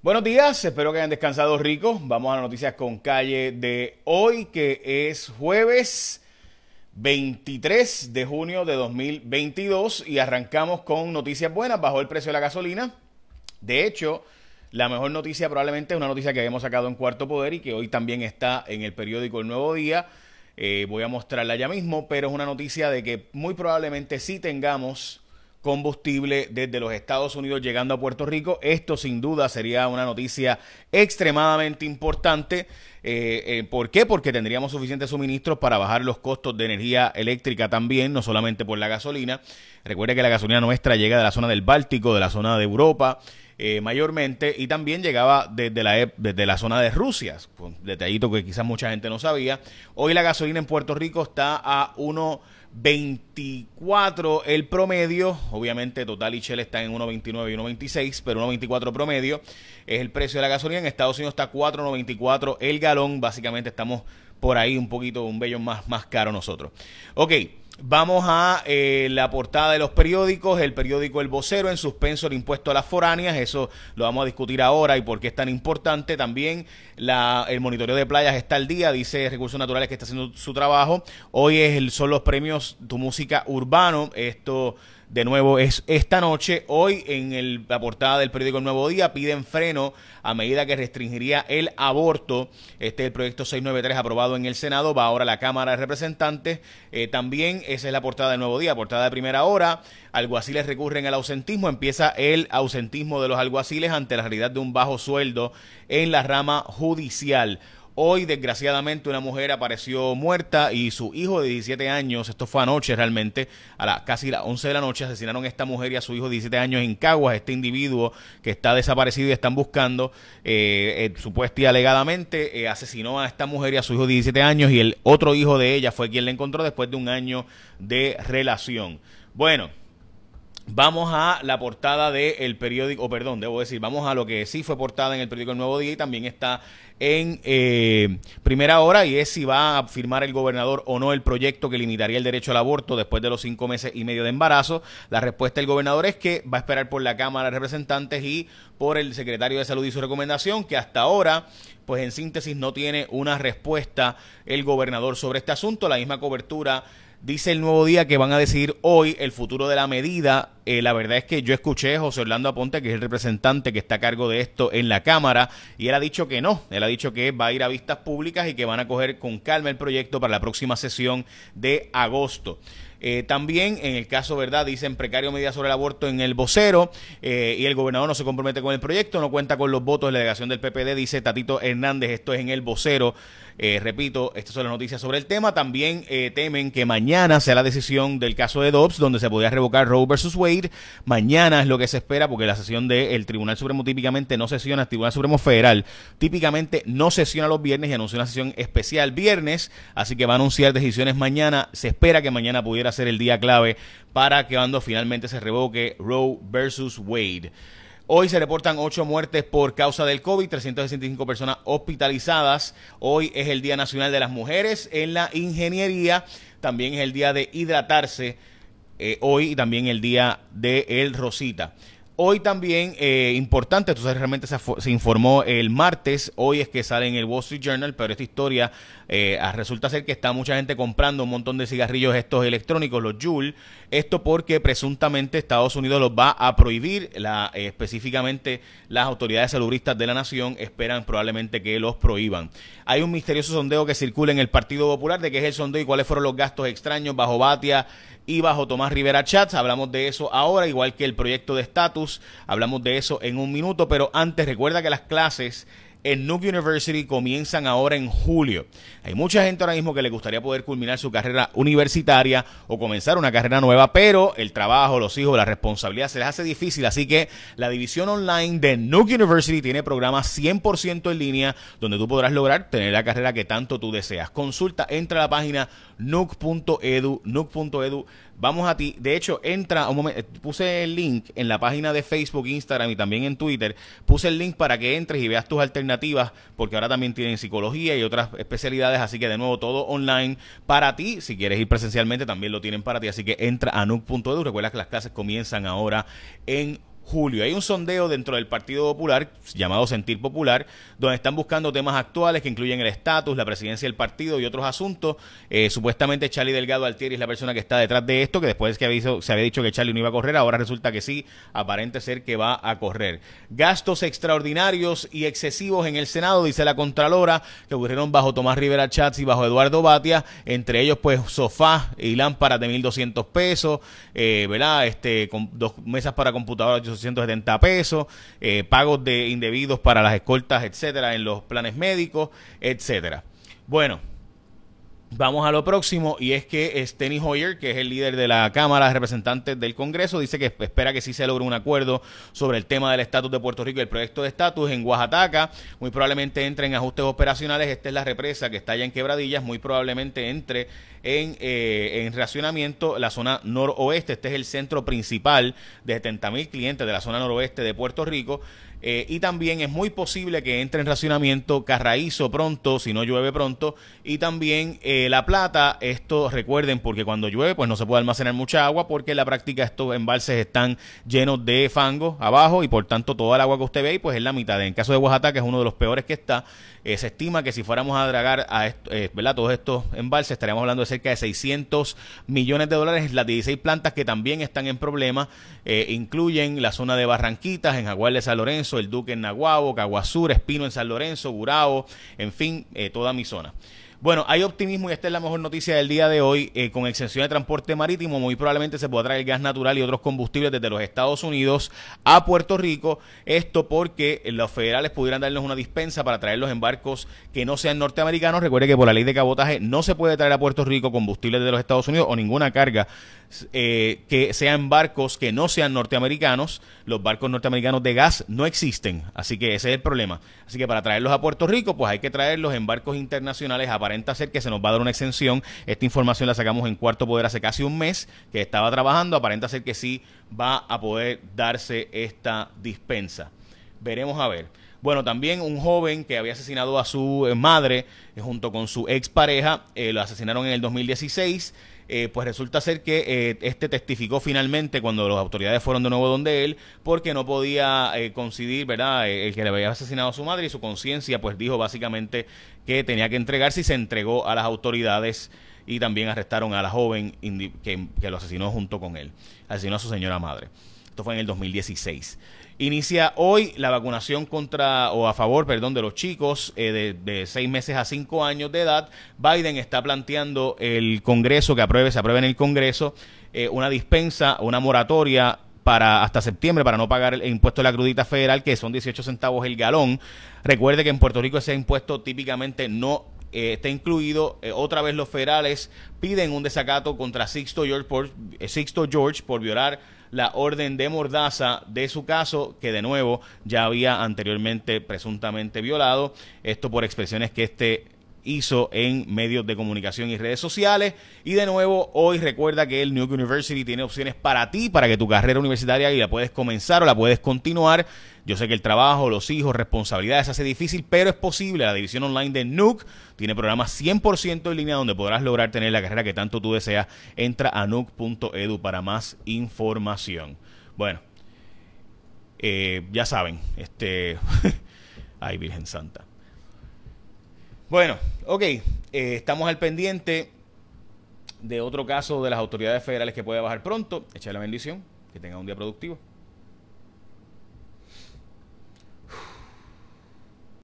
Buenos días, espero que hayan descansado rico. Vamos a las noticias con calle de hoy, que es jueves 23 de junio de 2022 y arrancamos con noticias buenas, bajó el precio de la gasolina. De hecho, la mejor noticia probablemente es una noticia que habíamos sacado en Cuarto Poder y que hoy también está en el periódico El Nuevo Día. Eh, voy a mostrarla ya mismo, pero es una noticia de que muy probablemente sí tengamos combustible desde los Estados Unidos llegando a Puerto Rico. Esto sin duda sería una noticia extremadamente importante. Eh, eh, ¿Por qué? Porque tendríamos suficientes suministros para bajar los costos de energía eléctrica también, no solamente por la gasolina. Recuerde que la gasolina nuestra llega de la zona del Báltico, de la zona de Europa. Eh, mayormente y también llegaba desde la, desde la zona de Rusia, un detallito que quizás mucha gente no sabía. Hoy la gasolina en Puerto Rico está a 1 1.24 el promedio. Obviamente Total y Shell están en 1.29 y 1.26, pero 1.24 promedio es el precio de la gasolina. En Estados Unidos está 4.94 el galón. Básicamente estamos por ahí un poquito, un bello más, más caro nosotros. Ok. Vamos a eh, la portada de los periódicos. El periódico El Vocero en suspenso el impuesto a las foráneas. Eso lo vamos a discutir ahora y por qué es tan importante. También la, el monitoreo de playas está al día. Dice Recursos Naturales que está haciendo su trabajo. Hoy es el, son los premios Tu Música Urbano. Esto de nuevo es esta noche. Hoy en la portada del periódico El Nuevo Día piden freno a medida que restringiría el aborto. Este es el proyecto 693 aprobado en el Senado. Va ahora a la Cámara de Representantes. Eh, también esa es la portada del Nuevo Día, portada de primera hora. Alguaciles recurren al ausentismo. Empieza el ausentismo de los alguaciles ante la realidad de un bajo sueldo en la rama judicial. Hoy, desgraciadamente, una mujer apareció muerta y su hijo de 17 años, esto fue anoche realmente, a la, casi las 11 de la noche, asesinaron a esta mujer y a su hijo de 17 años en Caguas, este individuo que está desaparecido y están buscando, eh, eh, supuesta y alegadamente, eh, asesinó a esta mujer y a su hijo de 17 años y el otro hijo de ella fue quien la encontró después de un año de relación. Bueno, Vamos a la portada del periódico, o perdón, debo decir, vamos a lo que sí fue portada en el periódico El Nuevo Día y también está en eh, primera hora y es si va a firmar el gobernador o no el proyecto que limitaría el derecho al aborto después de los cinco meses y medio de embarazo. La respuesta del gobernador es que va a esperar por la Cámara de Representantes y por el secretario de Salud y su recomendación, que hasta ahora pues en síntesis no tiene una respuesta el gobernador sobre este asunto. La misma cobertura Dice el nuevo día que van a decidir hoy el futuro de la medida. Eh, la verdad es que yo escuché a José Orlando Aponte, que es el representante que está a cargo de esto en la Cámara, y él ha dicho que no. Él ha dicho que va a ir a vistas públicas y que van a coger con calma el proyecto para la próxima sesión de agosto. Eh, también, en el caso, ¿verdad? Dicen precario medida sobre el aborto en el vocero eh, y el gobernador no se compromete con el proyecto, no cuenta con los votos de la delegación del PPD, dice Tatito Hernández, esto es en el vocero. Repito, estas son las noticias sobre el tema. También temen que mañana sea la decisión del caso de Dobbs, donde se podría revocar Roe versus Wade. Mañana es lo que se espera, porque la sesión del Tribunal Supremo típicamente no sesiona, el Tribunal Supremo Federal típicamente no sesiona los viernes y anuncia una sesión especial viernes, así que va a anunciar decisiones mañana. Se espera que mañana pudiera ser el día clave para que cuando finalmente se revoque Roe versus Wade. Hoy se reportan ocho muertes por causa del COVID, 365 personas hospitalizadas. Hoy es el Día Nacional de las Mujeres en la Ingeniería. También es el día de hidratarse. Eh, hoy y también el día de el Rosita. Hoy también, eh, importante, esto realmente se, informó el martes, hoy es que sale en el Wall Street Journal, pero esta historia eh, resulta ser que está mucha gente comprando un montón de cigarrillos estos electrónicos, los Juul, esto porque presuntamente Estados Unidos los va a prohibir, la, eh, específicamente las autoridades salubristas de la nación esperan probablemente que los prohíban. Hay un misterioso sondeo que circula en el Partido Popular de qué es el sondeo y cuáles fueron los gastos extraños bajo Batia y bajo Tomás Rivera Chats. Hablamos de eso ahora, igual que el proyecto de estatus. Hablamos de eso en un minuto, pero antes recuerda que las clases en Nuke University comienzan ahora en julio. Hay mucha gente ahora mismo que le gustaría poder culminar su carrera universitaria o comenzar una carrera nueva, pero el trabajo, los hijos, la responsabilidad se les hace difícil. Así que la división online de Nuke University tiene programas 100% en línea donde tú podrás lograr tener la carrera que tanto tú deseas. Consulta, entra a la página nuke.edu, nuke.edu Vamos a ti. De hecho, entra un momento. Puse el link en la página de Facebook, Instagram y también en Twitter. Puse el link para que entres y veas tus alternativas, porque ahora también tienen psicología y otras especialidades. Así que, de nuevo, todo online para ti. Si quieres ir presencialmente, también lo tienen para ti. Así que entra a nuc.edu. Recuerda que las clases comienzan ahora en julio. Hay un sondeo dentro del Partido Popular, llamado Sentir Popular, donde están buscando temas actuales que incluyen el estatus, la presidencia del partido y otros asuntos. Eh, supuestamente Charlie Delgado Altieri es la persona que está detrás de esto, que después que se había dicho que Charlie no iba a correr, ahora resulta que sí, aparente ser que va a correr. Gastos extraordinarios y excesivos en el Senado, dice la Contralora, que ocurrieron bajo Tomás Rivera Chats y bajo Eduardo Batia, entre ellos pues sofá y lámparas de 1.200 pesos, eh, ¿verdad? Este, con dos mesas para computadoras 870 pesos, eh, pagos de indebidos para las escoltas, etcétera, en los planes médicos, etcétera. Bueno, Vamos a lo próximo y es que Steny Hoyer, que es el líder de la Cámara de Representantes del Congreso, dice que espera que sí se logre un acuerdo sobre el tema del estatus de Puerto Rico y el proyecto de estatus en Oaxaca. Muy probablemente entre en ajustes operacionales. Esta es la represa que está allá en Quebradillas. Muy probablemente entre en, eh, en racionamiento la zona noroeste. Este es el centro principal de 70 mil clientes de la zona noroeste de Puerto Rico. Eh, y también es muy posible que entre en racionamiento Carraízo pronto, si no llueve pronto. Y también eh, La Plata, esto recuerden, porque cuando llueve pues no se puede almacenar mucha agua porque en la práctica estos embalses están llenos de fango abajo y por tanto toda el agua que usted ve pues es la mitad. En caso de Oaxaca, que es uno de los peores que está, eh, se estima que si fuéramos a dragar a ¿verdad? todos estos embalses estaríamos hablando de cerca de 600 millones de dólares. Las 16 plantas que también están en problema incluyen la zona de Barranquitas, en Jaguar de San Lorenzo, el Duque en Naguabo, Caguazur, Espino en San Lorenzo, Gurao, en fin, eh, toda mi zona. Bueno, hay optimismo y esta es la mejor noticia del día de hoy. Eh, con exención de transporte marítimo, muy probablemente se podrá traer gas natural y otros combustibles desde los Estados Unidos a Puerto Rico. Esto porque los federales pudieran darles una dispensa para traerlos en barcos que no sean norteamericanos. Recuerde que por la ley de cabotaje no se puede traer a Puerto Rico combustibles de los Estados Unidos o ninguna carga eh, que sean barcos que no sean norteamericanos. Los barcos norteamericanos de gas no existen, así que ese es el problema. Así que para traerlos a Puerto Rico, pues hay que traerlos en barcos internacionales. Aparenta ser que se nos va a dar una exención. Esta información la sacamos en Cuarto Poder hace casi un mes que estaba trabajando. Aparenta ser que sí va a poder darse esta dispensa. Veremos a ver. Bueno, también un joven que había asesinado a su eh, madre eh, junto con su expareja, eh, lo asesinaron en el 2016. Eh, pues resulta ser que eh, este testificó finalmente cuando las autoridades fueron de nuevo donde él, porque no podía eh, coincidir, ¿verdad?, el que le había asesinado a su madre y su conciencia, pues dijo básicamente que tenía que entregarse y se entregó a las autoridades y también arrestaron a la joven que, que lo asesinó junto con él, asesinó a su señora madre. Esto fue en el 2016. Inicia hoy la vacunación contra o a favor, perdón, de los chicos eh, de, seis meses a cinco años de edad. Biden está planteando el Congreso que apruebe, se apruebe en el Congreso eh, una dispensa, una moratoria para hasta septiembre para no pagar el impuesto de la crudita federal que son 18 centavos el galón. Recuerde que en Puerto Rico ese impuesto típicamente no eh, está incluido. otra vez los federales piden un desacato contra Sixto George por, Sixto George por violar la orden de mordaza de su caso, que de nuevo ya había anteriormente presuntamente violado. Esto por expresiones que este hizo en medios de comunicación y redes sociales. Y de nuevo, hoy recuerda que el Nuke University tiene opciones para ti, para que tu carrera universitaria y la puedes comenzar o la puedes continuar. Yo sé que el trabajo, los hijos, responsabilidades hace difícil, pero es posible. La división online de Nuke tiene programas 100% en línea donde podrás lograr tener la carrera que tanto tú deseas. Entra a nuke.edu para más información. Bueno, eh, ya saben, este... Ay, Virgen Santa. Bueno, ok, eh, estamos al pendiente de otro caso de las autoridades federales que puede bajar pronto. Echa la bendición, que tenga un día productivo.